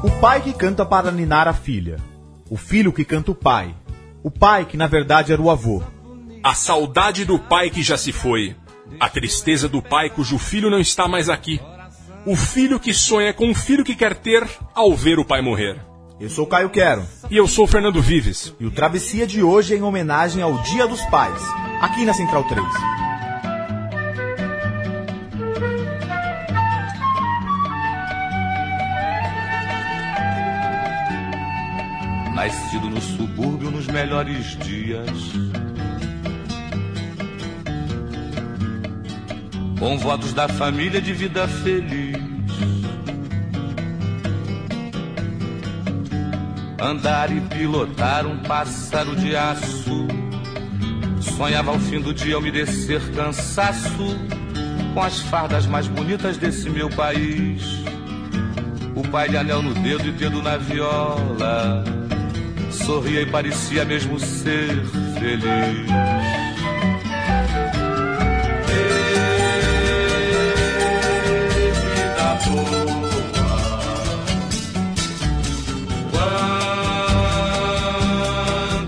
O pai que canta para ninar a filha. O filho que canta o pai. O pai que na verdade era o avô. A saudade do pai que já se foi. A tristeza do pai cujo filho não está mais aqui. O filho que sonha com o filho que quer ter ao ver o pai morrer. Eu sou Caio Quero. E eu sou o Fernando Vives. E o Travessia de hoje é em homenagem ao Dia dos Pais, aqui na Central 3. Nascido no subúrbio nos melhores dias. Com votos da família de vida feliz. Andar e pilotar um pássaro de aço. Sonhava ao fim do dia eu me descer cansaço com as fardas mais bonitas desse meu país. O pai de anel no dedo e dedo na viola. Sorria e parecia mesmo ser feliz. Vida boa.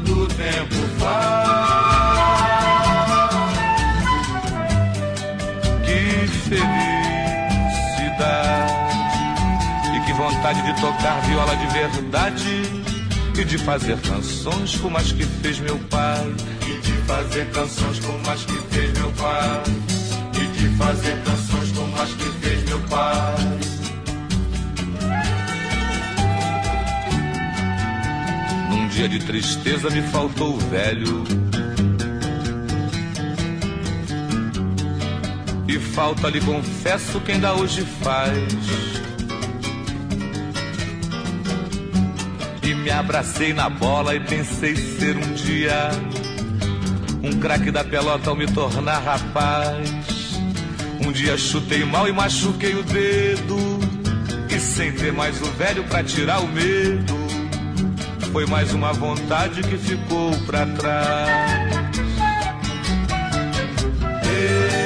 Quanto tempo faz que felicidade e que vontade de tocar viola de verdade e de fazer canções como as que fez meu pai. E de fazer canções como as que fez meu pai. E de fazer canções como as que fez meu pai. Num dia de tristeza me faltou o velho. E falta lhe confesso que ainda hoje faz me abracei na bola e pensei ser um dia Um craque da pelota ao me tornar rapaz. Um dia chutei mal e machuquei o dedo E sem ter mais o velho pra tirar o medo Foi mais uma vontade que ficou pra trás. Vida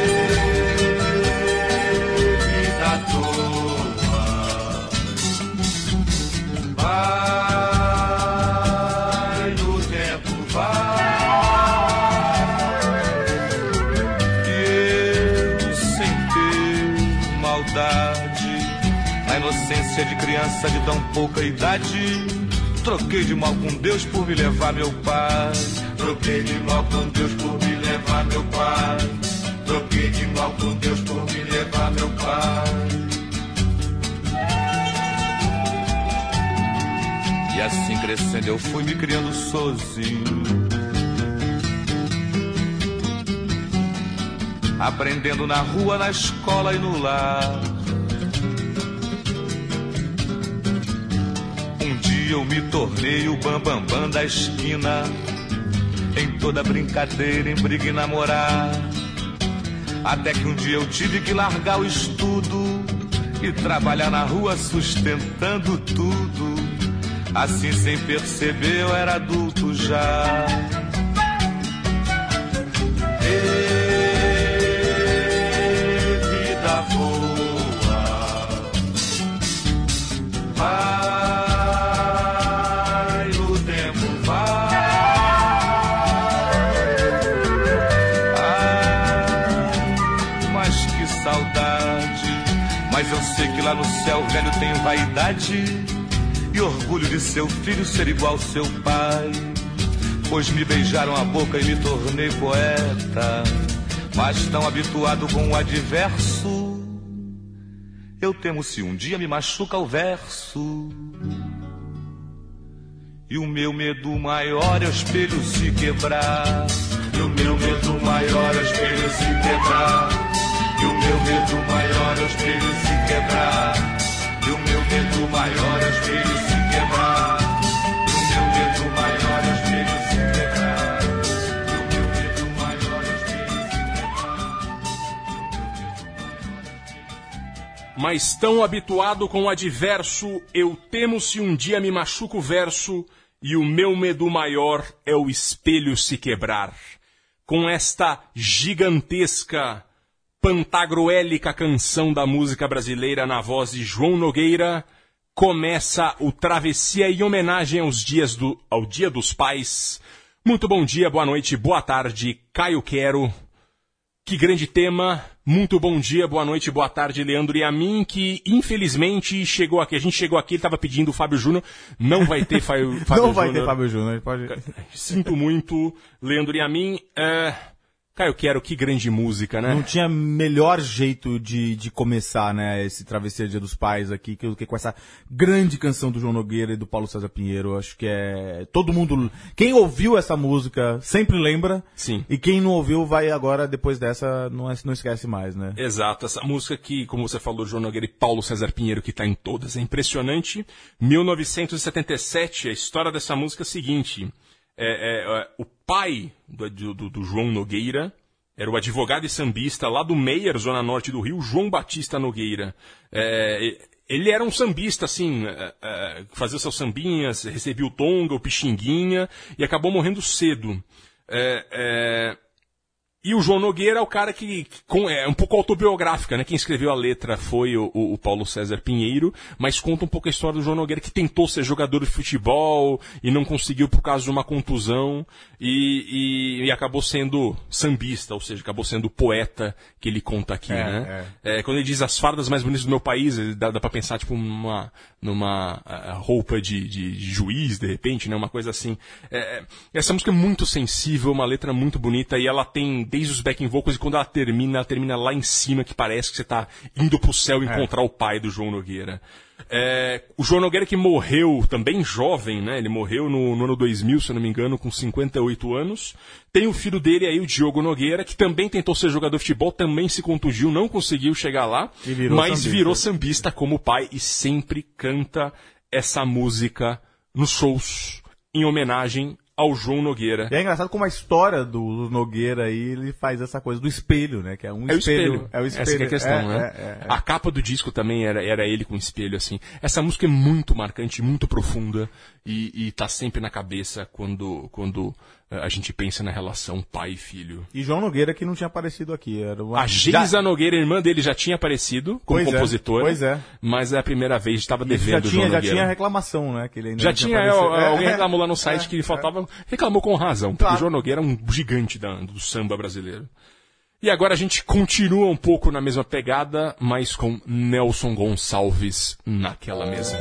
inocência de criança de tão pouca idade, troquei de mal com Deus por me levar meu pai. Troquei de mal com Deus por me levar meu pai. Troquei de mal com Deus por me levar meu pai. E assim crescendo eu fui me criando sozinho. Aprendendo na rua, na escola e no lar. Dia eu me tornei o bambambam bam, bam da esquina. Em toda brincadeira, em briga e namorar. Até que um dia eu tive que largar o estudo e trabalhar na rua sustentando tudo. Assim sem perceber eu era adulto já. Ê, céu velho tem vaidade e orgulho de seu filho ser igual ao seu pai. Pois me beijaram a boca e me tornei poeta, mas tão habituado com o adverso, eu temo se um dia me machuca o verso. E o meu medo maior é o espelho se quebrar. E o meu medo maior é o espelho se quebrar. E o meu medo maior é o espelho se quebrar. E o meu medo maior é o espelho se quebrar. E o meu medo maior é o espelho se quebrar. E o meu medo maior é o espelho se quebrar. Mas tão habituado com o adverso, eu temo se um dia me machuco o verso. E o meu medo maior é o espelho se quebrar. Com esta gigantesca pantagruélica canção da música brasileira na voz de João Nogueira, começa o Travessia em homenagem aos dias do, ao Dia dos Pais. Muito bom dia, boa noite, boa tarde, Caio Quero. Que grande tema. Muito bom dia, boa noite, boa tarde, Leandro e a mim, que infelizmente chegou aqui. A gente chegou aqui, ele estava pedindo o Fábio Júnior. Não vai ter Fábio, Fábio Não vai ter Fábio Júnior, pode... Sinto muito, Leandro e a mim. É... Caio Quero, que grande música, né? Não tinha melhor jeito de, de começar, né, esse Travessia Dia dos Pais aqui, que, que com essa grande canção do João Nogueira e do Paulo César Pinheiro. Acho que é. Todo mundo. Quem ouviu essa música sempre lembra. Sim. E quem não ouviu vai agora, depois dessa, não, não esquece mais, né? Exato, essa música que, como você falou, João Nogueira e Paulo César Pinheiro, que está em todas, é impressionante. 1977, a história dessa música é a seguinte: é, é, é, o pai do, do- do João Nogueira era o advogado e sambista lá do Meier, zona norte do Rio, João Batista Nogueira. É, ele era um sambista, assim, é, é, fazia seus sambinhas, recebia o tonga, o pixinguinha, e acabou morrendo cedo. É, é, e o João Nogueira é o cara que, que com- é um pouco autobiográfica, né? Quem escreveu a letra foi o, o- o Paulo César Pinheiro, mas conta um pouco a história do João Nogueira que tentou ser jogador de futebol e não conseguiu por causa de uma contusão e, e- e acabou sendo sambista, ou seja, acabou sendo poeta que ele conta aqui, É, né? É, quando ele diz as fardas mais bonitas do meu país, dá, dá pra pensar tipo numa, numa ah, roupa de, de- de juiz, de repente, né? Uma coisa assim. É, é, essa música é muito sensível, uma letra muito bonita e ela tem desde os backing vocals e quando ela termina, ela termina lá em cima que parece que você tá indo pro céu encontrar o pai do João Nogueira. É, o João Nogueira que morreu também jovem, né? Ele morreu no, no ano 2000, se eu não me engano, com 58 anos. Tem o filho dele aí, o Diogo Nogueira, que também tentou ser jogador de futebol, também se contundiu, não conseguiu chegar lá, virou mas sambista. virou sambista como pai e sempre canta essa música nos shows em homenagem ao João Nogueira. E é engraçado como a história do Nogueira aí, ele faz essa coisa do espelho, né? Que é um É o espelho. É o espelho. Essa é a questão, É, né? é, é, é. A capa do disco também era, era ele com espelho, assim. Essa música é muito marcante, muito profunda e, e tá sempre na cabeça quando, quando a gente pensa na relação pai e filho. E João Nogueira que não tinha aparecido aqui. Era uma... A Geisa Já- Nogueira, irmã dele, já tinha aparecido como Pois é, pois é. Mas é a primeira vez, estava devendo já tinha, João já Nogueira. tinha reclamação, né? Que ele ainda Já tinha, aparecido. é, É, alguém é, reclamou lá no site é, que ele faltava. Reclamou com razão, porque Claro. o João Nogueira é um gigante da- do samba brasileiro. E agora a gente continua um pouco na mesma pegada, mas com Nelson Gonçalves naquela mesa.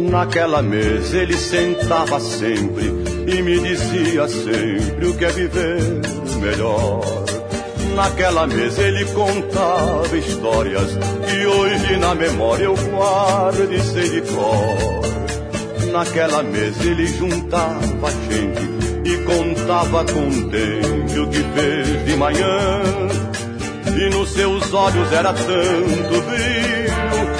Naquela mesa ele sentava sempre e me dizia sempre o que é viver melhor. Naquela mesa ele contava histórias que hoje na memória eu guardo e sei de cor. Naquela mesa ele juntava gente e contava contente o que fez de manhã. E nos seus olhos era tanto brilho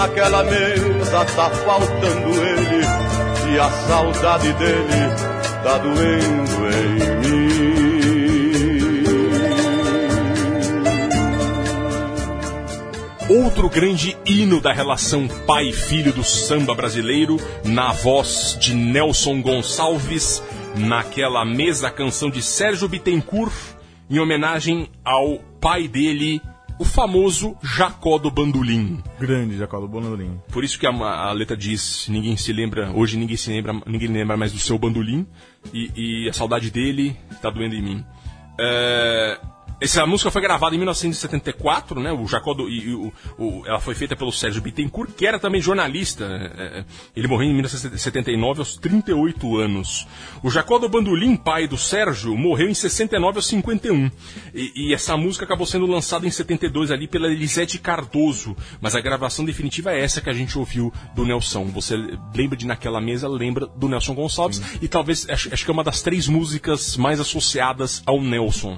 Naquela mesa tá faltando ele e a saudade dele tá doendo em mim. Outro grande hino da relação pai filho do samba brasileiro, na voz de Nelson Gonçalves, naquela mesa canção de Sérgio Bittencourt, em homenagem ao pai dele, o famoso Jacó do Bandolim. Grande Jacó do Bandolim. Por isso que a, a, letra diz, ninguém se lembra, hoje ninguém se lembra, ninguém lembra mais do seu bandolim e, e a saudade dele está doendo em mim. É, essa música foi gravada em 1974, né? O Jacó do, e, o, o, ela foi feita pelo Sérgio Bittencourt, que era também jornalista. É, ele morreu em 1979 aos 38 anos. O Jacó do Bandolim, pai do Sérgio, morreu em 69 aos 51. E, e essa música acabou sendo lançada em 72 ali pela Elisete Cardoso. Mas a gravação definitiva é essa que a gente ouviu do Nelson. Você lembra de Naquela Mesa, lembra do Nelson Gonçalves. Sim. E talvez, acho, acho que é uma das três músicas mais associadas ao Nelson.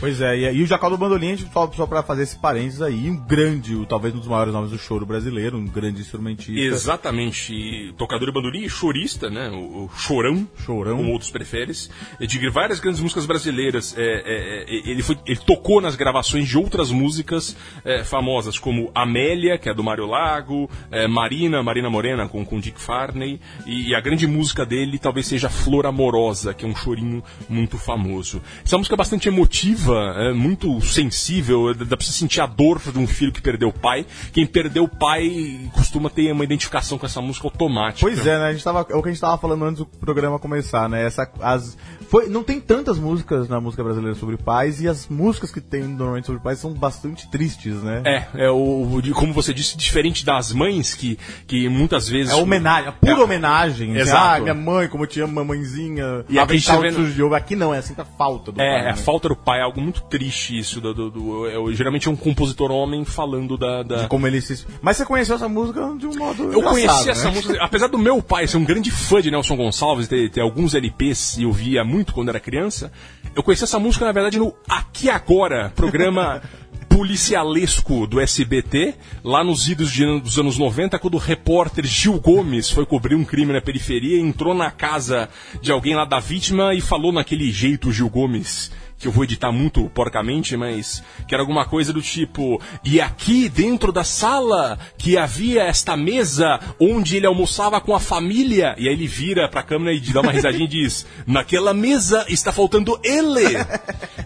Pois é, e, e o Jacó do Bandolim, só, só para fazer esse parênteses aí, um grande, talvez um dos maiores nomes do choro brasileiro, um grande instrumentista. Exatamente, e tocador de bandolim e chorista, né, o, o chorão, chorão, como outros preferes, de várias grandes músicas brasileiras. É, é, é, ele, foi, ele tocou nas gravações de outras músicas é, famosas, como Amélia, que é do Mário Lago, é, Marina, Marina Morena, com, com Dick Farney, e, e a grande música dele talvez seja Flor Amorosa, que é um chorinho muito famoso. Essa música é bastante emotiva, é muito sensível, dá pra você sentir a dor de um filho que perdeu o pai. Quem perdeu o pai costuma ter uma identificação com essa música automática. Pois é, né? A gente tava, é o que a gente tava falando antes do programa começar, né? Essa, as, foi, não tem tantas músicas na música brasileira sobre pais e as músicas que tem normalmente sobre pais são bastante tristes, né? É, é o, como você disse, diferente das mães que, que muitas vezes. É homenagem, a pura é, homenagem. Assim, Exato. Ah, minha mãe, como eu te amo, mamãezinha. E aqui, tá vendo... aqui não, é assim a falta do é, pai. É, né? a falta do pai é algo muito triste isso. Do, do, do é, geralmente é um compositor homem falando da, da... De como ele se. Mas você conheceu essa música de um modo. Eu conheci né? essa música, apesar do meu pai ser um grande fã de Nelson Gonçalves, ter, ter alguns LPs e eu via muito quando era criança. Eu conheci essa música, na verdade, no Aqui Agora, programa policialesco do SBT, lá nos idos de, dos anos 90, quando o repórter Gil Gomes foi cobrir um crime na periferia, entrou na casa de alguém lá da vítima e falou naquele jeito Gil Gomes que eu vou editar muito porcamente, mas que era alguma coisa do tipo: e aqui dentro da sala que havia esta mesa onde ele almoçava com a família, e aí ele vira pra câmera e dá uma risadinha e diz: naquela mesa está faltando ele.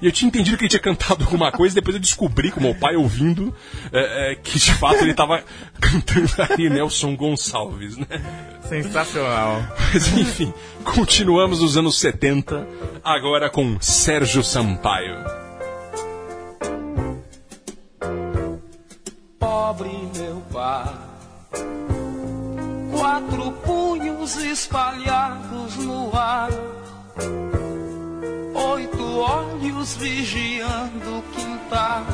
E eu tinha entendido que ele tinha cantado alguma coisa, depois eu descobri, com meu pai ouvindo, é, é, que de fato ele estava cantando aí Nelson Gonçalves, né? Sensacional. Mas enfim, continuamos nos anos 70, agora com Sérgio Sampaio. Pobre meu pai, quatro punhos espalhados no ar, oito olhos vigiando o quintal,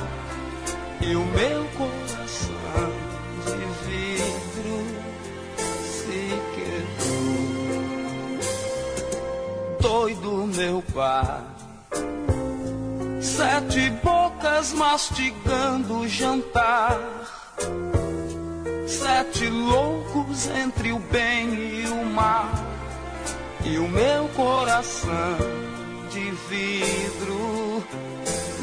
e o meu coração Doido meu pai sete bocas mastigando o jantar, sete loucos entre o bem e o mal, e o meu coração de vidro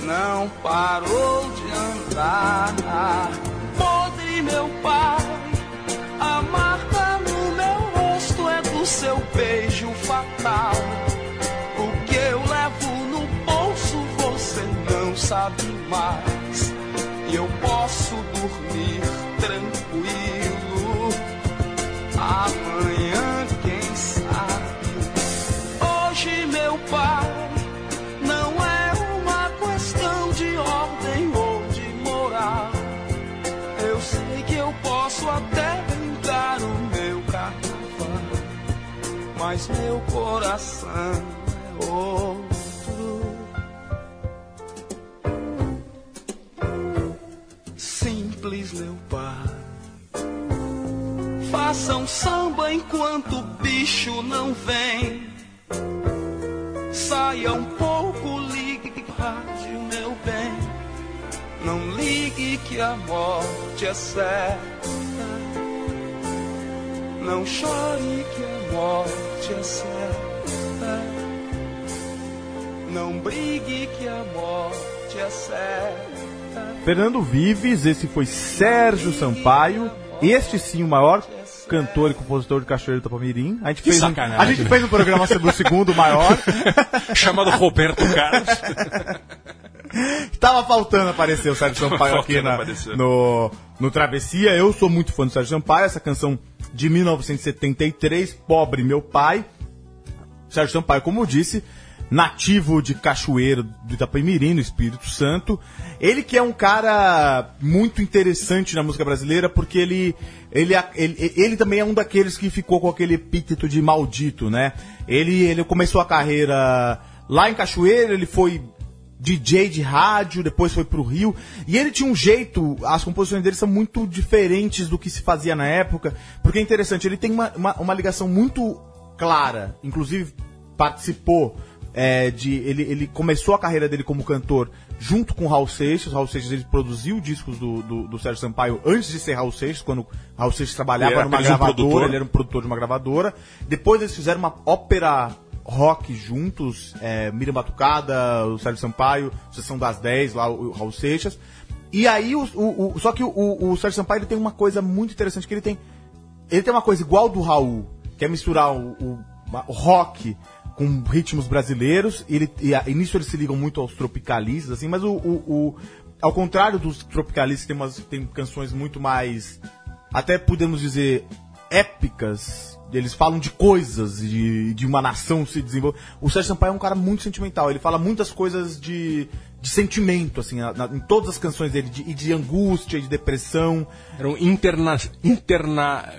não parou de andar. Podre meu pai, a marca no meu rosto é do seu beijo fatal. O que eu levo no bolso você não sabe mais. E eu posso dormir tranquilo. Amanhã, mas meu coração é outro. Simples, meu pai. Faça um samba enquanto o bicho não vem. Saia um pouco, ligue rádio, meu bem. Não ligue que a morte é certa. Não chore que a morte é certa. Não brigue que a morte é certa. Fernando Vives, esse foi Sérgio Sampaio. Este sim, o maior cantor e compositor de Cachoeiro do Tapamirim. A gente, fez um, sacanagem. a gente fez um programa sobre o segundo maior. Chamado Roberto Carlos. Tava faltando aparecer o Sérgio Sampaio aqui na- no, no Travessia. Eu sou muito fã do Sérgio Sampaio, essa canção de 1973, Pobre Meu Pai. Sérgio Sampaio, como eu disse, nativo de Cachoeiro do Itapemirim, no Espírito Santo. Ele que é um cara muito interessante na música brasileira, porque ele, ele, ele, ele também é um daqueles que ficou com aquele epíteto de maldito, né? Ele, ele começou a carreira lá em Cachoeiro, ele foi DJ de rádio, depois foi pro Rio. E ele tinha um jeito, as composições dele são muito diferentes do que se fazia na época, porque é interessante, ele tem uma, uma, uma ligação muito clara, inclusive participou é, de. Ele, ele começou a carreira dele como cantor junto com o Raul Seixas. Raul Seixas ele produziu discos do, do, do Sérgio Sampaio antes de ser Raul Seixas, quando Raul Seixas trabalhava numa um gravadora, produtor. ele era um produtor de uma gravadora. Depois eles fizeram uma ópera rock juntos, é, Miriam Batucada, o Sérgio Sampaio, Sessão das 10, lá o, Raul Seixas. E aí, o, o- o- só que o, o, Sérgio Sampaio ele tem uma coisa muito interessante, que ele tem ele tem uma coisa igual do Raul, que é misturar o, o- rock com ritmos brasileiros. Ele, e, a- nisso eles se ligam muito aos tropicalistas, assim, mas o, ao contrário dos tropicalistas, tem, umas, tem canções muito mais, até podemos dizer, épicas. Eles falam de coisas, de, de uma nação se desenvolver. O Sérgio Sampaio é um cara muito sentimental. Ele fala muitas coisas de, de sentimento, assim, na- em todas as canções dele, de, e de angústia, de depressão. Era um interna... interna...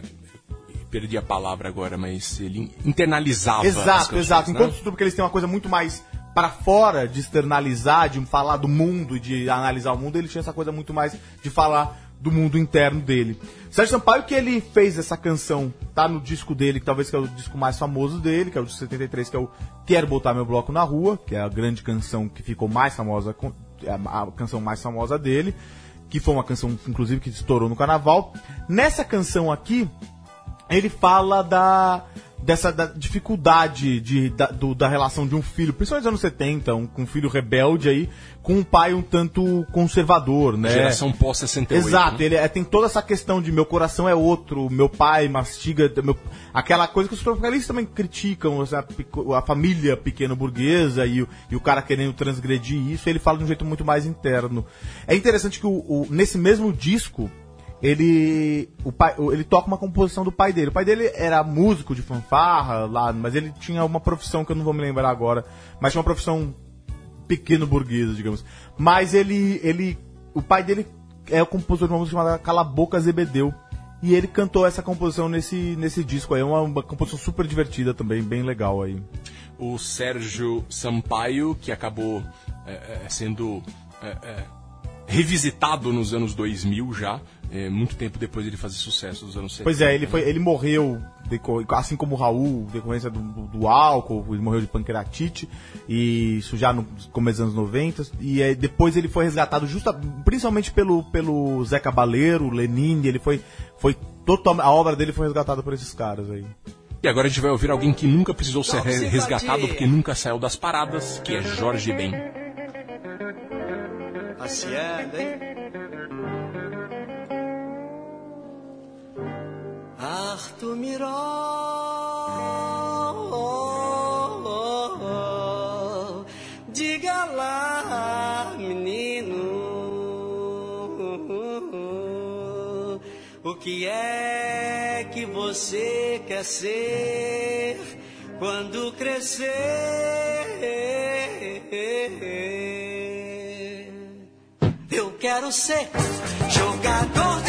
Perdi a palavra agora, mas ele internalizava Exato, canções, exato. né? Enquanto os porque eles têm uma coisa muito mais para fora de externalizar, de falar do mundo, de analisar o mundo, ele tinha essa coisa muito mais de falar do mundo interno dele. Sérgio Sampaio que ele fez essa canção, tá no disco dele, que talvez que é o disco mais famoso dele, que é o de 73, que é o Quero Botar Meu Bloco na Rua, que é a grande canção que ficou mais famosa, é a canção mais famosa dele, que foi uma canção, inclusive, que estourou no carnaval. Nessa canção aqui, ele fala da dessa da dificuldade de, da, do- da relação de um filho, principalmente nos anos 70, um, com um filho rebelde aí, com um pai um tanto conservador, né? Geração pós-68. Exato, né? ele é- tem toda essa questão de meu coração é outro, meu pai mastiga, meu- aquela coisa que os tropicalistas também criticam, assim, a, a família pequeno burguesa e, o- e o cara querendo transgredir isso, ele fala de um jeito muito mais interno. É interessante que o- o- nesse mesmo disco, ele, o pai, ele toca uma composição do pai dele. O pai dele era músico de fanfarra lá, mas ele tinha uma profissão que eu não vou me lembrar agora, mas tinha uma profissão pequeno burguesa, digamos. Mas ele, ele, o pai dele é o compositor de uma música chamada Cala Boca Zebedeu. E ele cantou essa composição nesse, nesse disco aí. É uma, uma composição super divertida também, bem legal aí. o Sérgio Sampaio, que acabou é, é, sendo é, é, revisitado nos anos 2000 já, é, muito tempo depois de ele fazer sucesso nos anos 70. Pois é, ele, foi, ele morreu, assim como o Raul, decorrência do, do, álcool, ele morreu de pancreatite, e isso já no começo dos anos 90. E aí, depois ele foi resgatado justa, principalmente pelo, pelo Zé Cabaleiro, Lenine, ele foi. foi total, a obra dele foi resgatada por esses caras aí. E agora a gente vai ouvir alguém que nunca precisou ser re- resgatado porque nunca saiu das paradas, que é Jorge Ben. Passeando, hein? Arthur Miró, diga lá, menino, o que é que você quer ser quando crescer? Eu quero ser jogador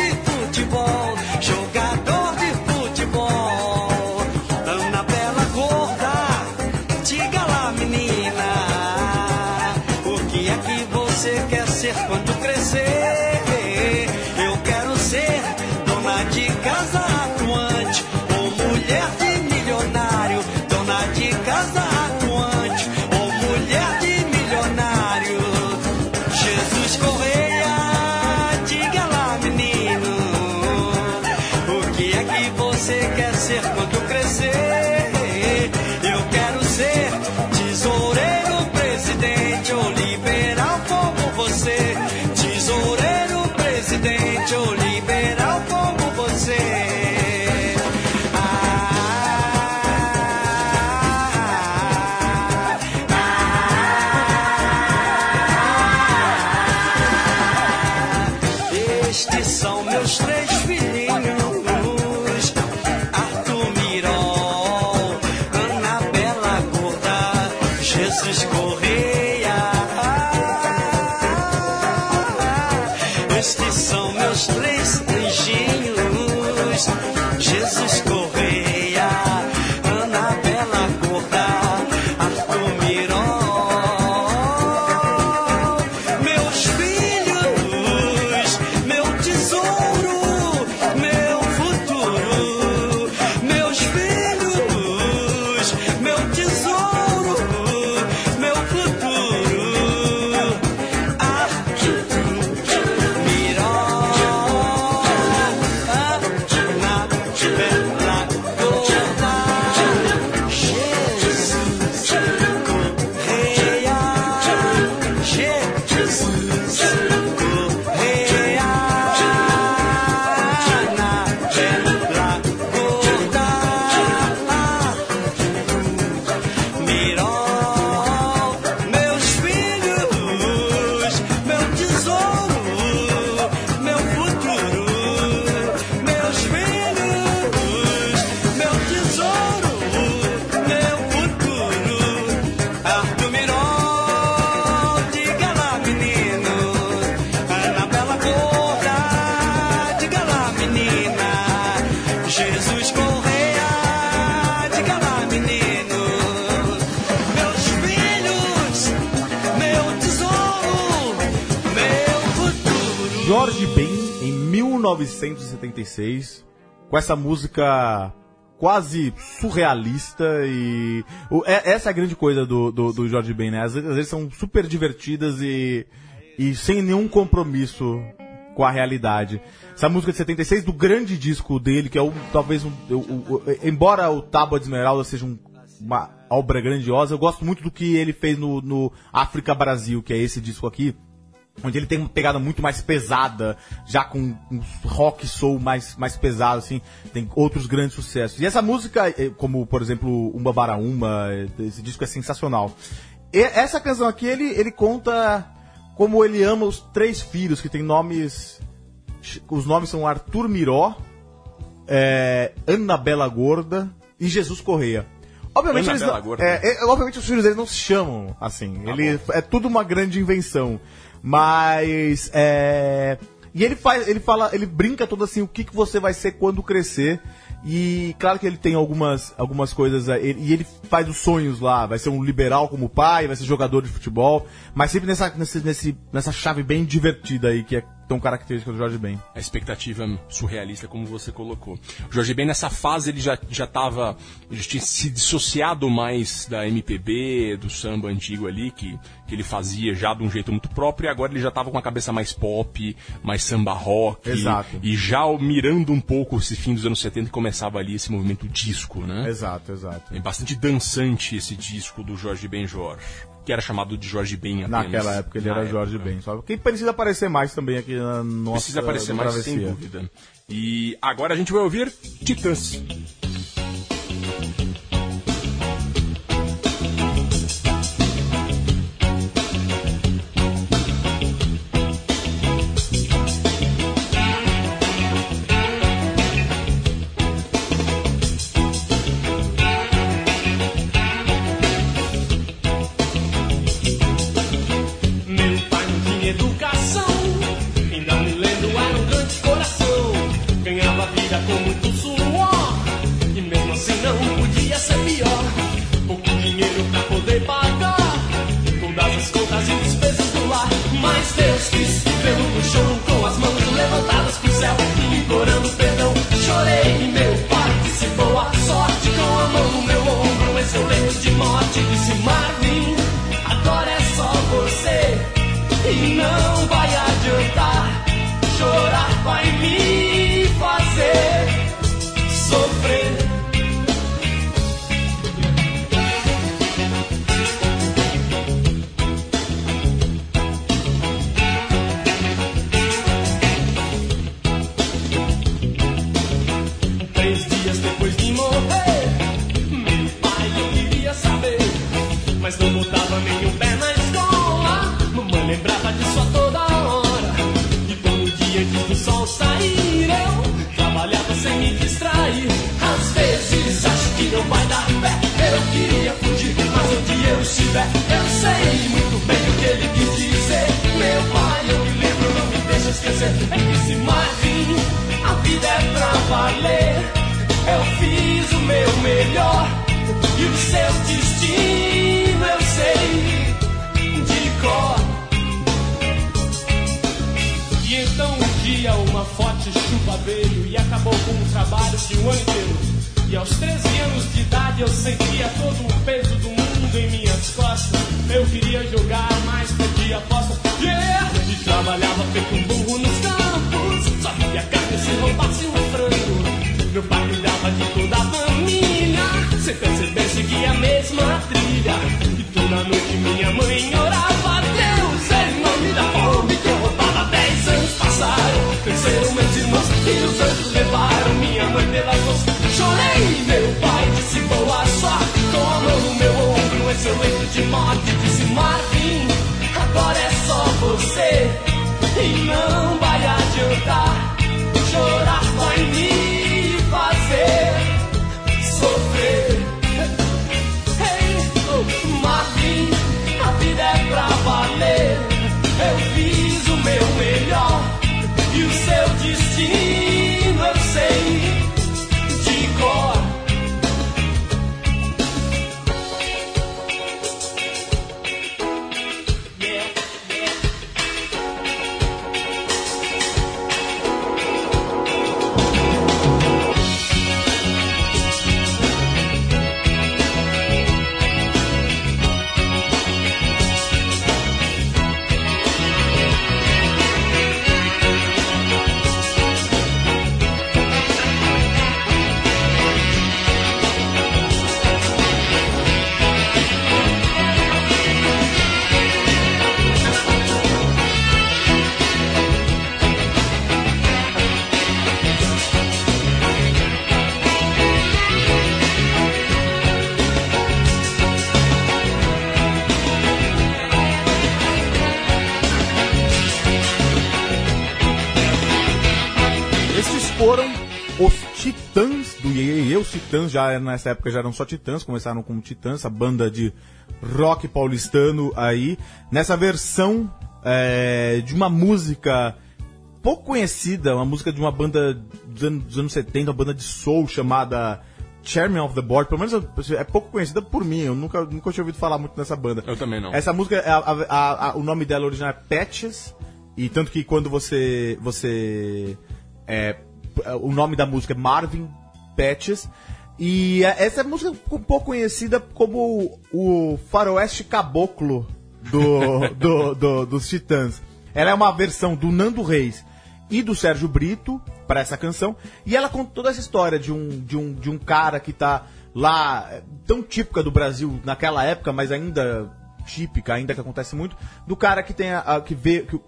1976, com essa música quase surrealista e... o- é- essa é a grande coisa do, do, do Jorge Ben, né? Às às vezes são super divertidas e, e sem nenhum compromisso com a realidade. Essa música de 76, do grande disco dele, que é o, talvez um... o- o- embora o Tábua de Esmeralda seja um- uma obra grandiosa, eu gosto muito do que ele fez no, no África Brasil, que é esse disco aqui onde ele tem uma pegada muito mais pesada, já com um rock soul mais, mais pesado, assim, tem outros grandes sucessos. E essa música, eh, como por exemplo Umba Baraúma, eh, esse disco é sensacional. E essa canção aqui, ele, ele conta como ele ama os três filhos, que tem nomes. Os nomes são Arthur Miró, é, Ana Bela Gorda e Jesus Correia. Obviamente, Ana eles não- é, é, obviamente os filhos deles não se chamam assim. ele é tudo uma grande invenção. Mas é, e ele faz, ele fala, ele brinca todo assim o que, que você vai ser quando crescer. E claro que ele tem algumas, algumas coisas. é, ele- e ele faz os sonhos lá. Vai ser um liberal como pai, vai ser jogador de futebol. Mas sempre nessa, nesse- nessa chave bem divertida aí, que é tão característica do Jorge Ben. A expectativa surrealista, como você colocou. O Jorge Ben, nessa fase, ele já, já tava. Já tinha se dissociado mais da MPB, do samba antigo ali, que, que ele fazia já de um jeito muito próprio, e agora ele já tava com a cabeça mais pop, mais samba rock. Exato. E já mirando um pouco esse fim dos anos 70 que começava ali esse movimento disco, né? Exato, exato. É bastante dançante esse disco do Jorge Ben Jorge. Que era chamado de Jorge Ben apenas. Naquela época ele Na era época. Jorge Ben. Só que precisa aparecer mais também aqui na nossa Precisa aparecer mais, sem travessia. dúvida. E agora a gente vai ouvir Titãs. still. Titãs já nessa época já eram só Titãs, começaram como Titãs, a banda de rock paulistano aí, nessa versão é, de uma música pouco conhecida, uma música de uma banda dos anos, dos anos 70, uma banda de soul chamada Chairman of the Board, pelo menos é pouco conhecida por mim, eu nunca, nunca tinha ouvido falar muito dessa banda. Eu também não. Essa música, a- a- a- o nome dela original é Patches, e tanto que quando você. você é, o nome da música é Marvin Patches. E é- essa música é um pouco conhecida como o faroeste caboclo do, do- do- dos Titãs. Ela é uma versão do Nando Reis e do Sérgio Brito para essa canção. E ela conta toda essa história de um, de um, de um cara que tá lá, é, tão típica do Brasil naquela época, mas ainda típica, ainda que acontece muito, do cara que tem a, a- que vê que,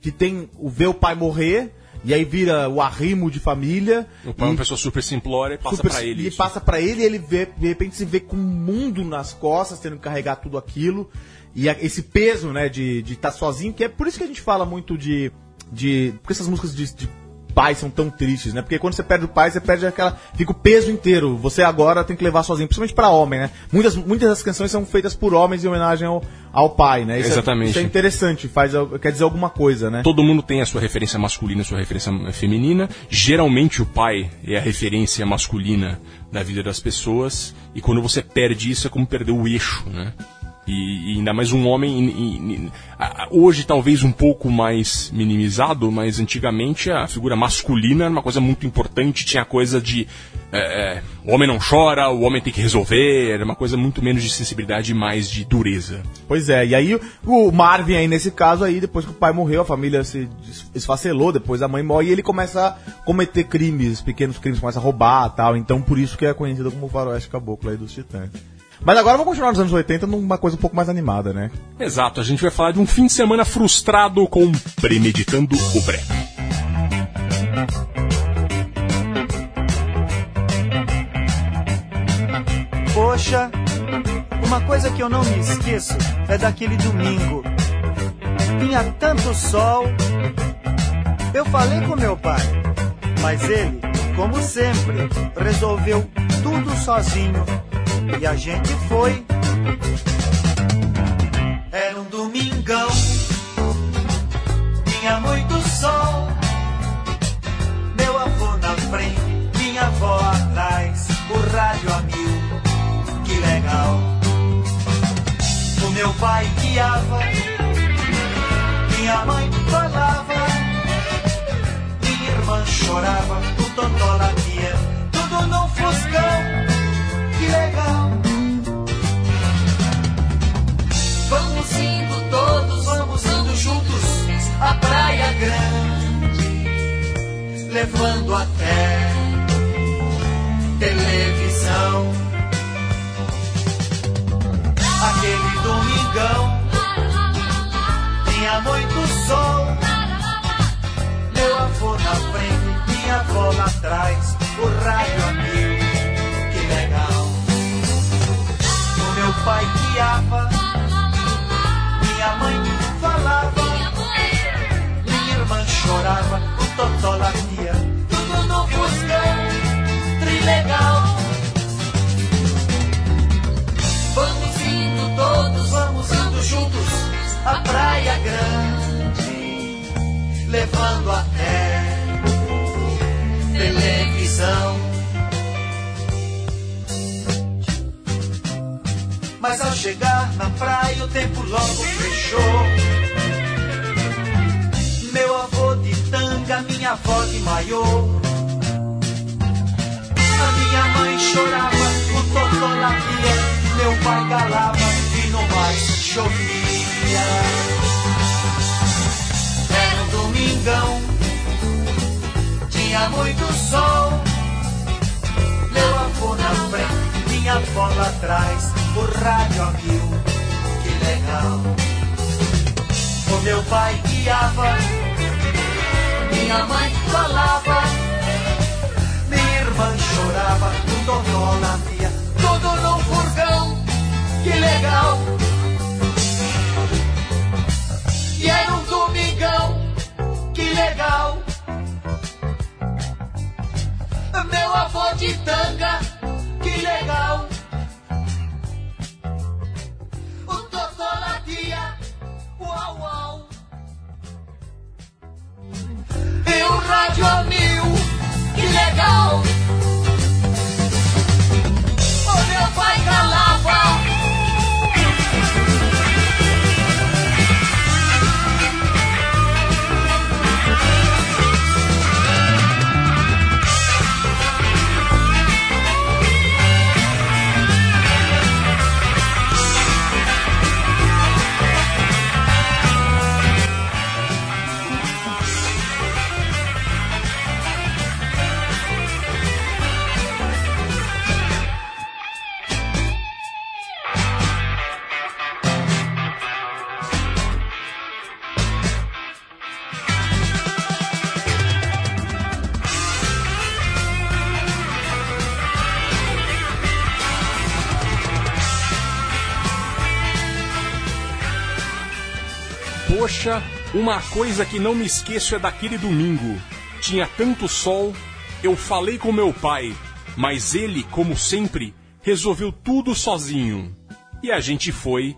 que tem o vê o pai morrer e aí vira o arrimo de família. O pai é uma pessoa super simplória e passa super- pra ele. E isso. passa pra ele e ele vê, de repente se vê com o mundo nas costas, tendo que carregar tudo aquilo. E a- esse peso, né, de estar sozinho, que é por isso que a gente fala muito de. de por que essas músicas de, de pai são tão tristes, né? Porque quando você perde o pai, você perde aquela. Fica o peso inteiro. Você agora tem que levar sozinho, principalmente pra homem, né? Muitas, muitas das canções são feitas por homens em homenagem ao, ao pai, né? Isso é- Exatamente. isso é interessante, faz, quer dizer alguma coisa, né? Todo mundo tem a sua referência masculina e a sua referência feminina. Geralmente o pai é a referência masculina da vida das pessoas. E quando você perde isso é como perder o eixo, né? E, e ainda mais um homem. e- e- hoje talvez um pouco mais minimizado, mas antigamente a figura masculina era uma coisa muito importante. Tinha a coisa de. é, é, o homem não chora, o homem tem que resolver. Era uma coisa muito menos de sensibilidade e mais de dureza. Pois é, e aí o Marvin aí nesse caso aí, depois que o pai morreu, a família se esfacelou, depois a mãe morre e ele começa a cometer crimes, pequenos crimes, começa a roubar tal, então por isso que é conhecido como o faroeste caboclo aí dos titãs. Mas agora vamos continuar nos anos 80 numa coisa um pouco mais animada, né? Exato, a gente vai falar de um fim de semana frustrado com Premeditando o Bré. Poxa, uma coisa que eu não me esqueço é daquele domingo. Tinha tanto sol. Eu falei com meu pai, mas ele, como sempre, resolveu tudo sozinho e a gente foi. Era um domingão, tinha muito sol. Meu avô na frente, minha avó atrás, o rádio a mil, que legal. O meu pai guiava, minha mãe falava, minha irmã chorava, o totó latia, tudo no fuscão. À praia grande, levando até televisão. Aquele domingão tinha muito sol. Meu avô na frente, minha avó lá atrás, o rádio a mil, que legal. O meu pai guiava, totó latia, tudo no fuscão, trilegal. Vamos indo todos, vamos indo juntos à praia grande, levando até televisão. Mas ao chegar na praia o tempo logo fechou. Meu avô tanga, minha avó de. A minha mãe chorava, o totó latia, meu pai galava e no mais chovia. Era um domingão, tinha muito sol. Meu avô na frente, minha avó lá atrás, o rádio a mil, que legal. O meu pai guiava, minha mãe falava. Minha irmã chorava, o totó latia, tudo num furgão, que legal. E era um domingão, que legal. Meu avô de tanga, que legal. E o rádio a Poxa, uma coisa que não me esqueço é daquele domingo. Tinha tanto sol, eu falei com meu pai, mas ele, como sempre, resolveu tudo sozinho. E a gente foi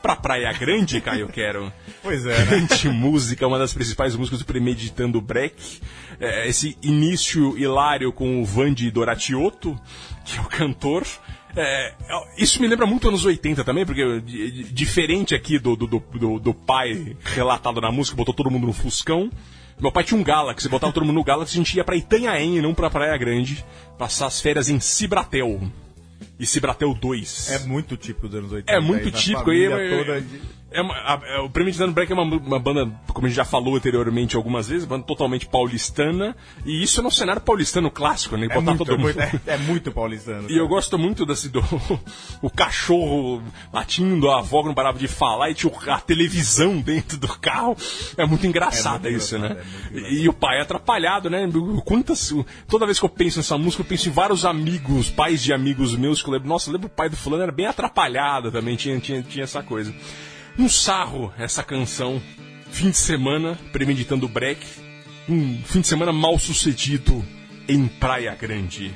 pra Praia Grande, Caio Quero. Pois é, né? Grande música, uma das principais músicas do Premeditando Break. É, esse início hilário com o Vandi Doratiotto, que é o cantor. É, isso me lembra muito anos 80 também, porque di- di- diferente aqui do, do, do, do- pai relatado na música, botou todo mundo no Fuscão. Meu pai tinha um Galaxy, botava todo mundo no Galaxy, a gente ia pra Itanhaém e não pra Praia Grande, passar as férias em Cibratel. E Cibratel 2. É muito típico dos anos 80. É muito aí, típico. é, toda é uma- a- é, o Premeditando Break é uma, uma banda, como a gente já falou anteriormente algumas vezes, banda totalmente paulistana. E isso é no cenário paulistano clássico, né? É Botar muito, todo é mundo. é, é muito paulistano. E eu gosto muito desse do o cachorro latindo, a avó não parava de falar e tinha a televisão dentro do carro. É muito engraçado É muito isso, engraçado, né? é e, e o pai é atrapalhado, né? Quantas. Toda vez que eu penso nessa música, eu penso em vários amigos, pais de amigos meus que eu lembro. Nossa, eu lembro o pai do fulano era bem atrapalhado também, tinha, tinha, tinha essa coisa. Um sarro essa canção. Fim de semana, premeditando o break. Um fim de semana mal sucedido em Praia Grande,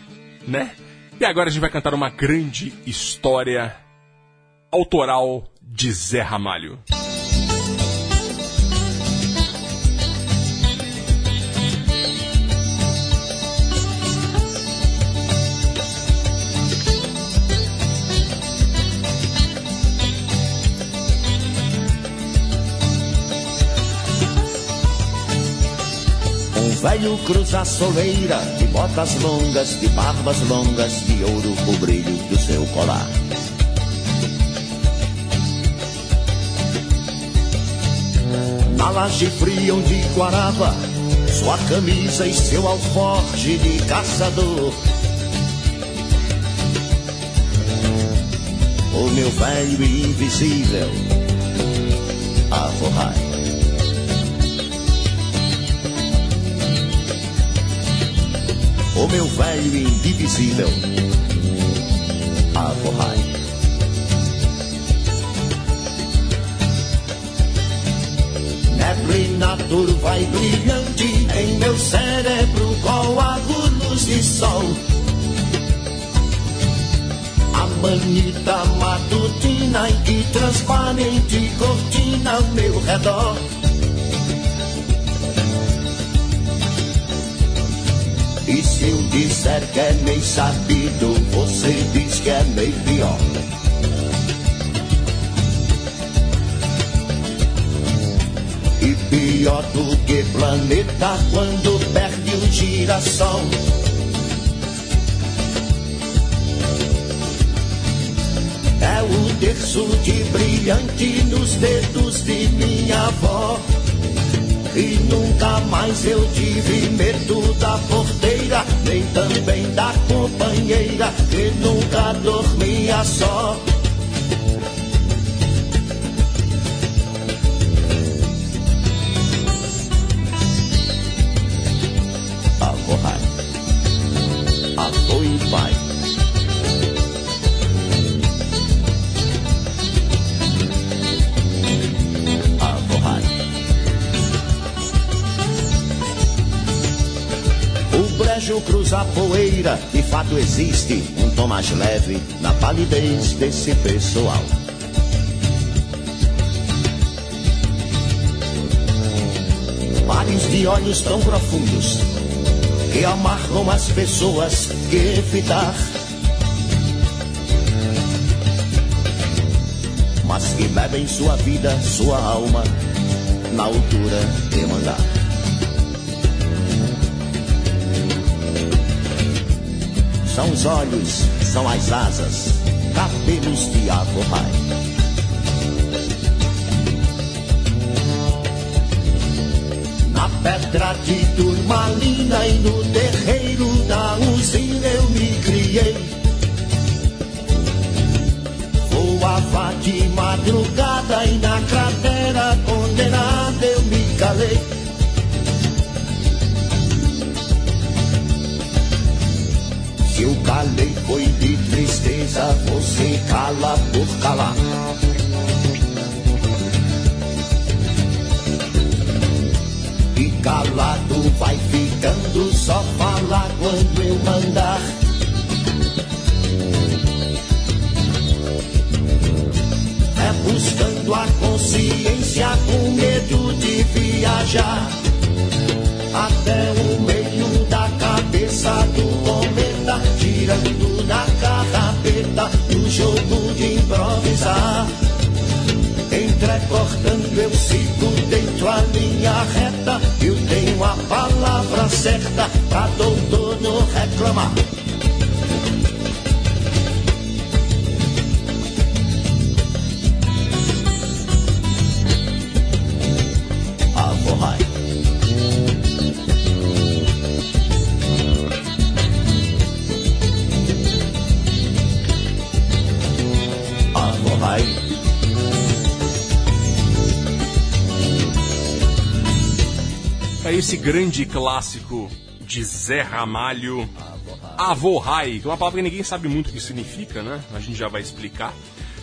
né? E agora a gente vai cantar uma grande história autoral de Zé Ramalho. Velho cruza a soleira, de botas longas, de barbas longas, de ouro o brilho do seu colar. Na laje fria onde quarava, sua camisa e seu alforje de caçador. O meu velho invisível, Avorrai. O meu velho e indivisível, Avorrai. Neblina turva e brilhante em meu cérebro coágulos de sol. A manita matutina que transparente cortina ao meu redor. Se eu disser que é meio sabido, você diz que é meio pior. E pior do que planeta quando perde o girassol. É o terço de brilhante nos dedos de minha avó. E nunca mais eu tive medo da porteira, nem também da companheira, que nunca dormia só. O brejo cruza a poeira, de fato existe um tom mais leve na palidez desse pessoal. Mares de olhos tão profundos que amarram as pessoas que evitar. Mas que bebem sua vida, sua alma, na altura de mandar. São os olhos, são as asas, cabelos de avorrai. Na pedra de turmalina e no terreiro da usina eu me criei. Voava de madrugada e na cratera condenada eu me calei. Calei foi de tristeza, você cala por calar. E calado vai ficando, só falar quando eu mandar. É buscando a consciência com medo de viajar até o meio da cabeça do cometa, girando na carrapeta do jogo de improvisar. Entrecortando eu sigo dentro a linha reta, eu tenho a palavra certa pra doutor não reclamar. Esse grande clássico de Zé Ramalho, Avorrai, que é uma palavra que ninguém sabe muito o que significa, né? A gente já vai explicar.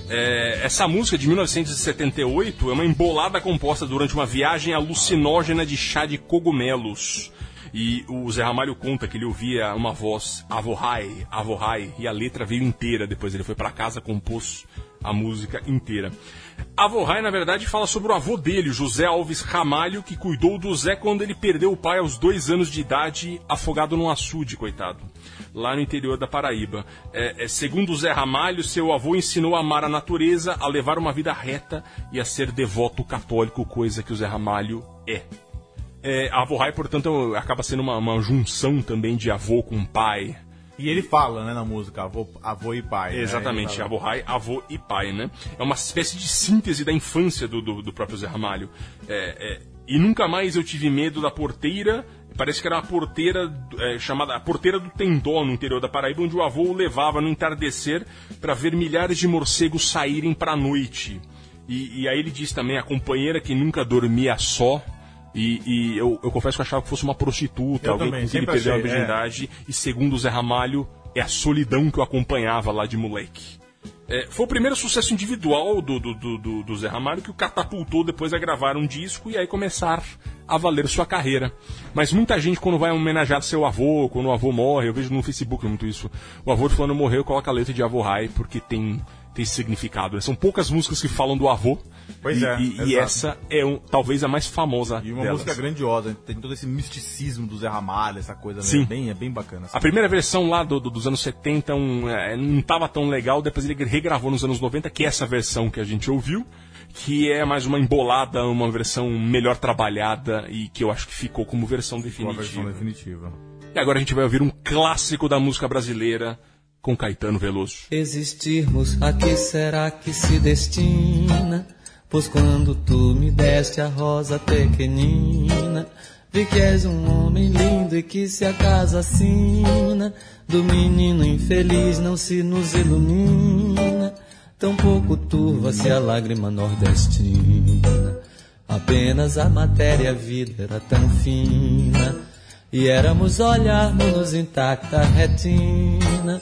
É, essa música de 1978 é uma embolada composta durante uma viagem alucinógena de chá de cogumelos. E o Zé Ramalho conta que ele ouvia uma voz Avorrai, Avorrai, e a letra veio inteira. Depois ele foi para casa, compôs a música inteira. Avorrai, na verdade, fala sobre o avô dele, José Alves Ramalho, que cuidou do Zé quando ele perdeu o pai aos dois anos de idade, afogado num açude, coitado, lá no interior da Paraíba. É, é, segundo Zé Ramalho, seu avô ensinou a amar a natureza, a levar uma vida reta e a ser devoto católico, coisa que o Zé Ramalho é. É, avô Rai, portanto, acaba sendo uma, uma junção também de avô com pai. E ele fala, né, na música, avô, avô e pai. né? Exatamente, fala- avô Rai, avô e pai, né? É uma espécie de síntese da infância do, do, do próprio Zé Ramalho. É, é, e nunca mais eu tive medo da porteira. Parece que era uma porteira é, chamada a porteira do Tendó no interior da Paraíba, onde o avô o levava no entardecer para ver milhares de morcegos saírem para a noite. E, e aí ele diz também a companheira que nunca dormia só. E, e eu, eu confesso que eu achava que fosse uma prostituta, Eu alguém também, quem ele perdeu a é. virgindade. E segundo o Zé Ramalho, é a solidão que o acompanhava lá de moleque. É, foi o primeiro sucesso individual do, do, do, do- do Zé Ramalho que o catapultou depois a gravar um disco e aí começar a valer sua carreira. Mas muita gente, quando vai homenagear seu avô, quando o avô morre, eu vejo no Facebook muito isso. O avô de fulano morreu, coloca a letra de avô Rai, porque tem, tem significado. né? São poucas músicas que falam do avô. Pois e, é, e- e essa é um, talvez a mais famosa. E uma delas. música grandiosa, tem todo esse misticismo do Zé Ramalho, essa coisa, né? Sim. Bem, é bem bacana. assim. A primeira versão lá do- do- dos anos 70 um, é, não estava tão legal, depois ele regravou nos anos 90, que é essa versão que a gente ouviu, que é mais uma embolada, uma versão melhor trabalhada e que eu acho que ficou como versão definitiva. versão definitiva. E agora a gente vai ouvir um clássico da música brasileira com Caetano Veloso. Existirmos, a que será que se destina? Pois quando tu me deste a rosa pequenina, vi que és um homem lindo e que se a casa assina, do menino infeliz não se nos ilumina, tão pouco turva-se a lágrima nordestina. Apenas a matéria a vida era tão fina, e éramos olharmos intacta retina,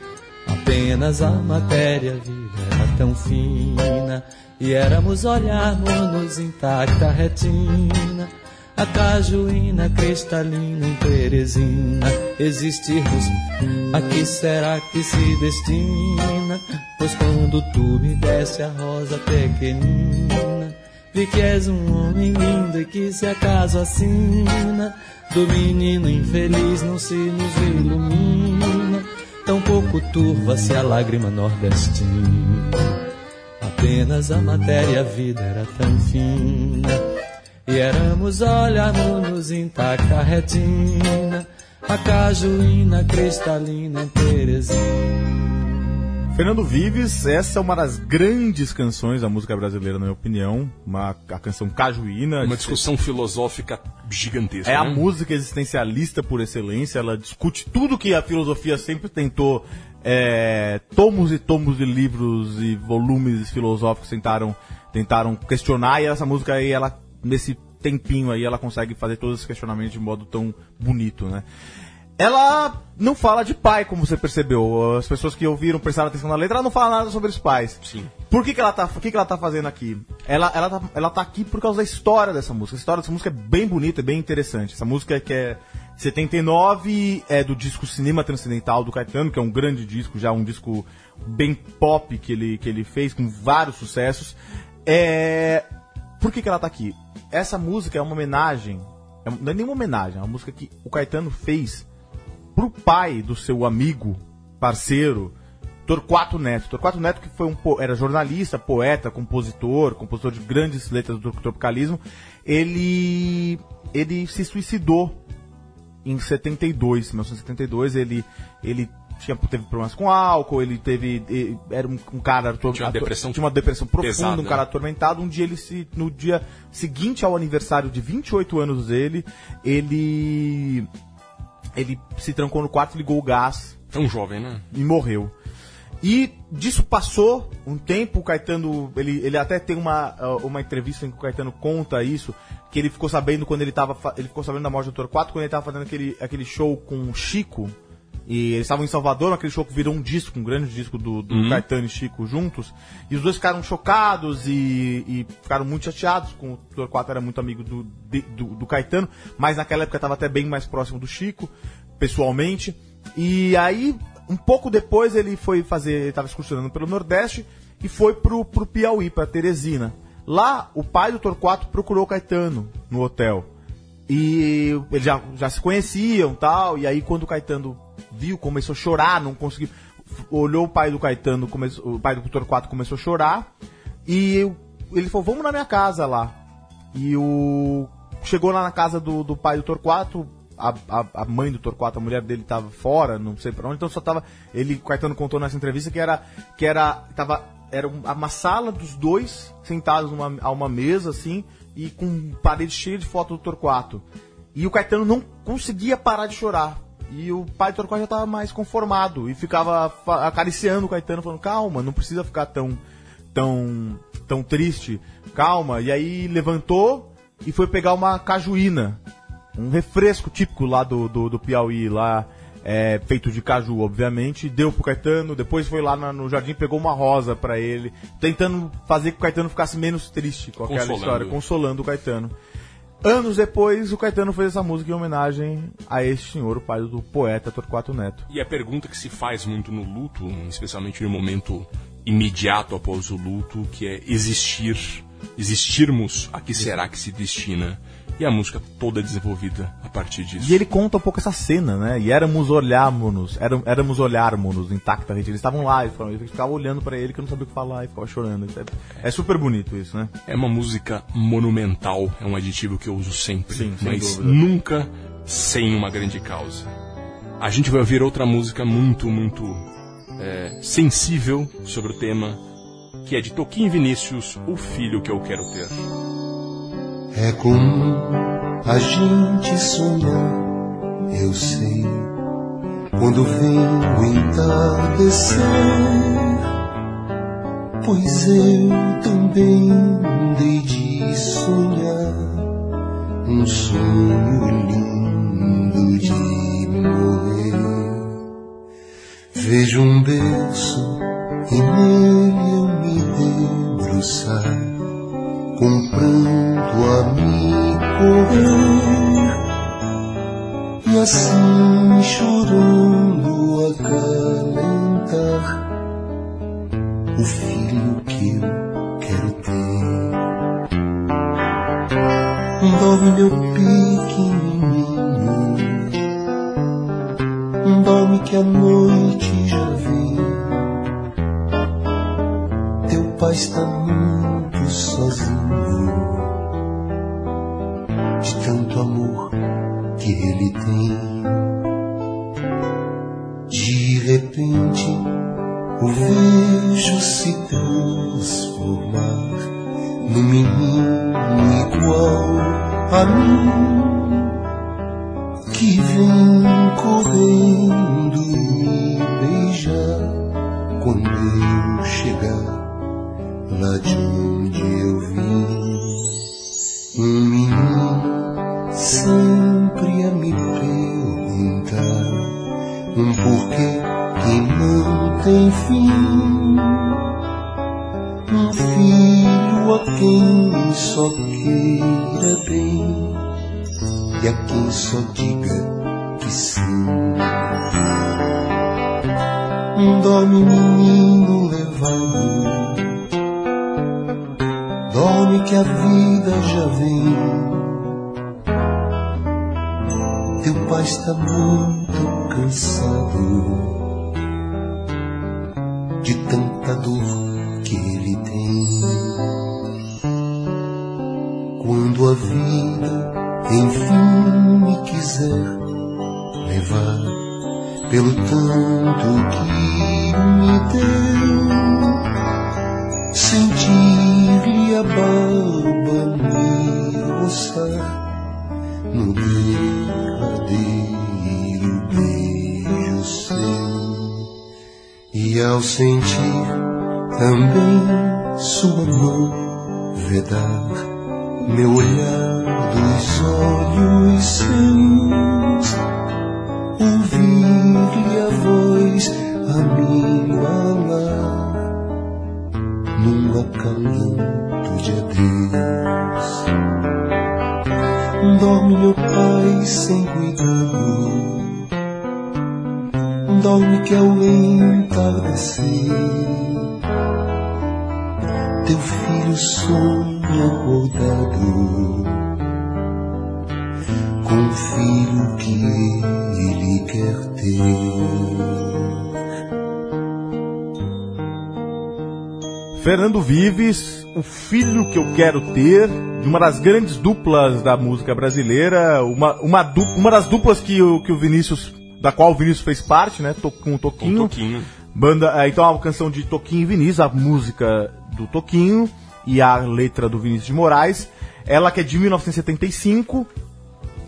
Apenas a matéria viva era tão fina, e éramos olharmos-nos intacta retina, a cajuína cristalina em Teresina, existirmos, a que será que se destina? Pois quando tu me deste a rosa pequenina, vi que és um homem lindo e que se acaso assina, do menino infeliz não se nos ilumina, tão pouco turva-se a lágrima nordestina. Apenas a matéria a vida era tão fina, e éramos olharmos intacta retina, a cajuína cristalina Teresina. Fernando Vives, essa é uma das grandes canções da música brasileira, na minha opinião. Uma, a canção Cajuína. Uma discussão filosófica gigantesca. É a né? música existencialista por excelência, ela discute tudo que a filosofia sempre tentou. é, tomos e tomos de livros e volumes filosóficos tentaram, tentaram questionar, e essa música aí, ela, nesse tempinho aí, ela consegue fazer todos esses questionamentos de modo tão bonito, né? Ela não fala de pai, como você percebeu. As pessoas que ouviram, prestaram atenção na letra, ela não fala nada sobre os pais. Sim. Por que, que, ela, tá, que, que ela tá fazendo aqui? Ela, ela, tá, ela tá aqui por causa da história dessa música. A história dessa música é bem bonita, é bem interessante. Essa música que é 79, é do disco Cinema Transcendental do Caetano, que é um grande disco, já um disco bem pop que ele, que ele fez, com vários sucessos. É... Por que, que ela tá aqui? Essa música é uma homenagem, é- não é nenhuma homenagem, é uma música que o Caetano fez pro pai do seu amigo, parceiro, Torquato Neto. Torquato Neto que foi um era jornalista, poeta, compositor, compositor de grandes letras do tropicalismo, ele ele se suicidou em 72, 1972, ele ele tinha teve problemas com álcool, ele teve e- era um, um cara ator- Tinha uma depressão tinha uma depressão profunda, pesada, um cara né? atormentado. Um dia ele se no dia seguinte ao aniversário de 28 anos dele, ele ele se trancou no quarto, ligou o gás Tão jovem, né? e morreu. E disso passou um tempo, o Caetano, ele, ele até tem uma, ah, uma entrevista em que o Caetano conta isso, que ele ficou sabendo quando ele tava, ele ficou sabendo da morte do Torquato quando ele tava fazendo aquele, aquele show com o Chico, e eles estavam em Salvador, aquele show que virou um disco, um grande disco do, do Caetano e Chico juntos, e os dois ficaram chocados e, e ficaram muito chateados com o Torquato era muito amigo do, de- do, do Caetano, mas naquela época estava até bem mais próximo do Chico, pessoalmente, e aí um pouco depois ele foi fazer, ele estava excursionando pelo Nordeste e foi pro, pro Piauí, pra Teresina. Lá, o pai do Torquato procurou o Caetano no hotel. E eles já, já se conheciam tal. E aí, quando o Caetano viu, começou a chorar, não conseguiu. Olhou o pai do Caetano, começou, o pai do Torquato começou a chorar. E eu- ele falou: Vamos na minha casa lá. E o. Chegou lá na casa do, do pai do Torquato. A, a, a mãe do Torquato, a mulher dele tava fora, não sei pra onde, então só tava. Ele, Caetano contou nessa entrevista que era. Que era. Tava, era um- uma sala dos dois sentados numa, a uma mesa, assim, e com parede cheia de foto do Torquato. E o Caetano não conseguia parar de chorar. E o pai do Torquato já tava mais conformado e ficava acariciando o Caetano, falando: calma, não precisa ficar tão, tão, tão triste, calma. E aí levantou e foi pegar uma cajuína, um refresco típico lá do, do, do Piauí, lá é, feito de caju, obviamente, deu pro Caetano, depois foi lá na- no jardim, pegou uma rosa pra ele, tentando fazer que o Caetano ficasse menos triste com aquela Consolando. história, consolando o Caetano. Anos depois, o Caetano fez essa música em homenagem a este senhor, o pai do poeta Torquato Neto. E a pergunta que se faz muito no luto, especialmente no momento imediato após o luto, que é existir, existirmos, a que será que se destina? E a música toda desenvolvida a partir disso. E ele conta um pouco essa cena, né? E éramos olharmos, éram- éramos olharmos intactamente. Eles estavam lá, eles falavam- eu ficava olhando pra ele que eu não sabia o que falar e ficava chorando. É, é super bonito isso, né? É uma música monumental, é um adjetivo que eu uso sempre, Sim, mas dúvida. nunca sem uma grande causa. A gente vai ouvir outra música muito, muito é, sensível sobre o tema, que é de Toquinho Vinícius, O Filho que Eu Quero Ter. É comum a gente sonhar, eu sei, quando vem o entardecer. Pois eu também dei de sonhar um sonho lindo de morrer. Vejo um berço e nele eu me debruçar com pranto a me correr e assim chorando acalentar o filho que eu quero ter. Dorme meu pequenininho, ele tem. De repente o vejo se transformar num menino tanto que me deu sentir-lhe a barba me roçar no derradeiro beijo seu e ao sentir também sua mão vedar meu olhar dos olhos seus, ouvir-lhe a voz a me embalar num acalanto de adeus. Dorme meu pai sem cuidado, dorme que ao entardecer teu filho sonha acordado com o filho que ele quer ter. Fernando Vives, o filho que eu quero ter, de uma das grandes duplas da música brasileira, uma, uma, uma das duplas que o, que o Vinícius, da qual o Vinícius fez parte, né? Com o Toquinho. Com o Toquinho. Banda, é, então a canção de Toquinho e Vinícius, a música do Toquinho e a letra do Vinícius de Moraes. Ela que é de 1975.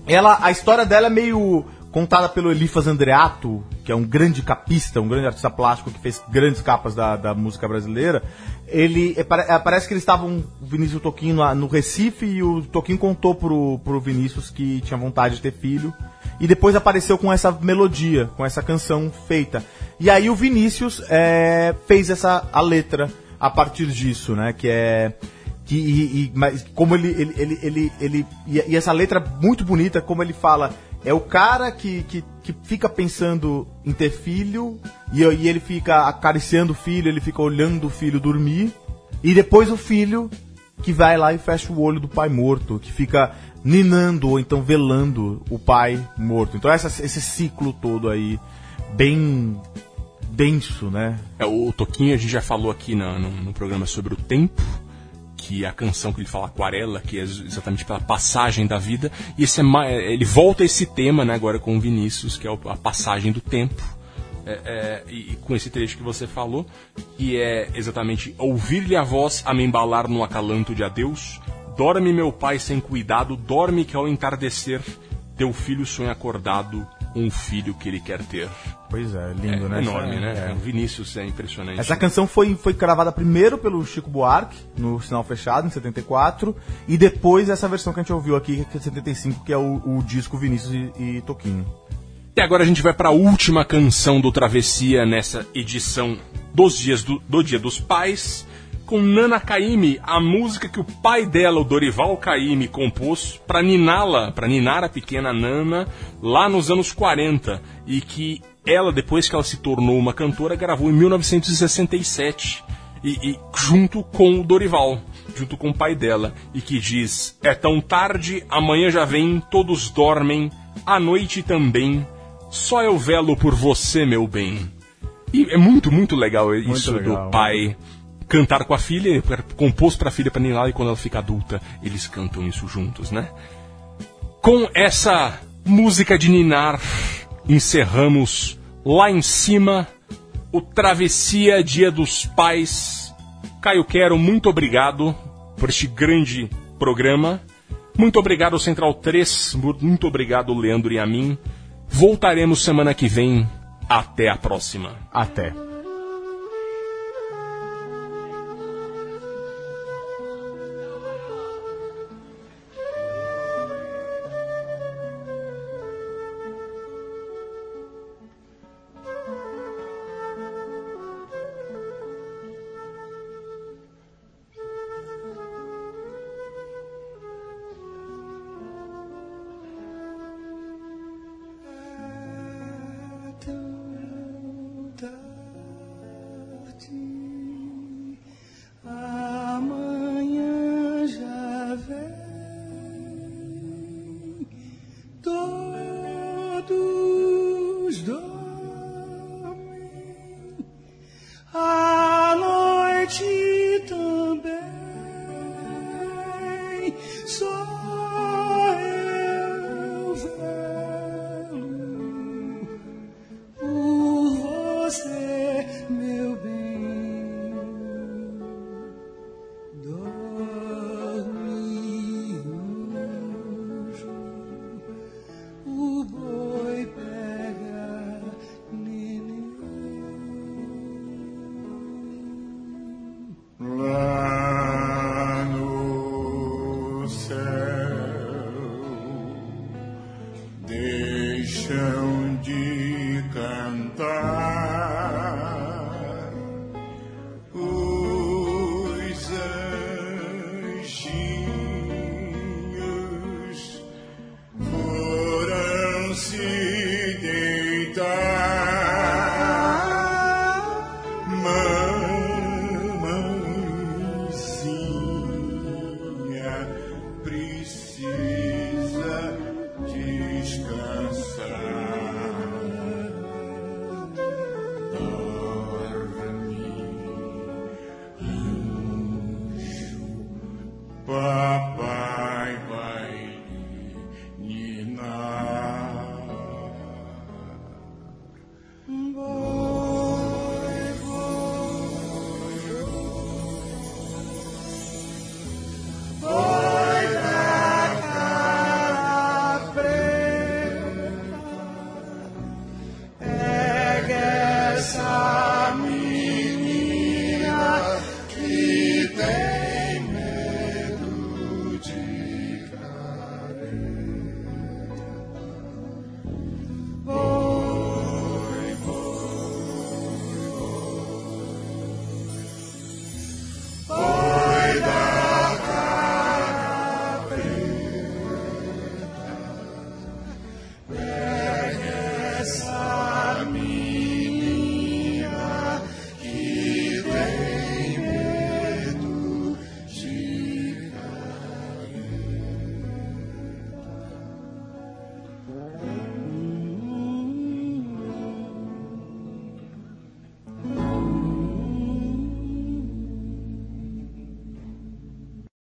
Ela, a história dela é meio contada pelo Elifas Andreato, que é um grande capista, um grande artista plástico que fez grandes capas da, da música brasileira. Ele é, é, parece que eles estavam o Vinícius e o Toquinho lá no Recife e o Toquinho contou pro, pro Vinícius que tinha vontade de ter filho. E depois apareceu com essa melodia, com essa canção feita. E aí o Vinícius é, fez essa a letra a partir disso, né? Que é que, e, e- mas como ele ele, ele, ele, ele- e, e essa letra muito bonita como ele fala é o cara que, que, que fica pensando em ter filho e, e ele fica acariciando o filho ele fica olhando o filho dormir e depois o filho que vai lá e fecha o olho do pai morto que fica ninando ou então velando o pai morto. Então essa, esse ciclo todo aí bem denso né? É, o Toquinho a gente já falou aqui na- no, no programa sobre o tempo, que é a canção que ele fala aquarela, que é ex- exatamente pela passagem da vida, e esse é ele volta a esse tema né, agora com o Vinícius, que é a passagem do tempo. É, é, e, e com esse trecho que você falou, que é exatamente ouvir-lhe a voz a me embalar no acalanto de adeus, dorme meu pai sem cuidado, dorme que ao entardecer teu filho sonha acordado, um filho que ele quer ter. pois é lindo É né enorme, Essa- né? é. O Vinícius é impressionante. Essa canção foi, foi gravada primeiro pelo Chico Buarque, no Sinal Fechado, em 74, e depois essa versão que a gente ouviu aqui, que é de 75, que é o, o disco Vinícius e, e Toquinho. E agora a gente vai para a última canção do Travessia nessa edição dos dias do, do Dia dos Pais, com Nana Caymmi, a música que o pai dela, o Dorival Caymmi, compôs para niná-la, para ninar a pequena Nana lá nos anos 40 e que ela depois que ela se tornou uma cantora gravou em 1967 e, e junto com o Dorival, junto com o pai dela, e que diz: É tão tarde, amanhã já vem, todos dormem, à noite também, só eu velo por você, meu bem. E é muito, muito legal isso legal. do pai cantar com a filha, compôs pra filha pra ninar e quando ela fica adulta, eles cantam isso juntos, né? Com essa música de ninar, encerramos lá em cima o Travessia Dia dos Pais. Caio Quero, muito obrigado por este grande programa. Muito obrigado, Central 3. Mu- Muito obrigado, Leandro e a mim. Voltaremos semana que vem. Até a próxima. Até.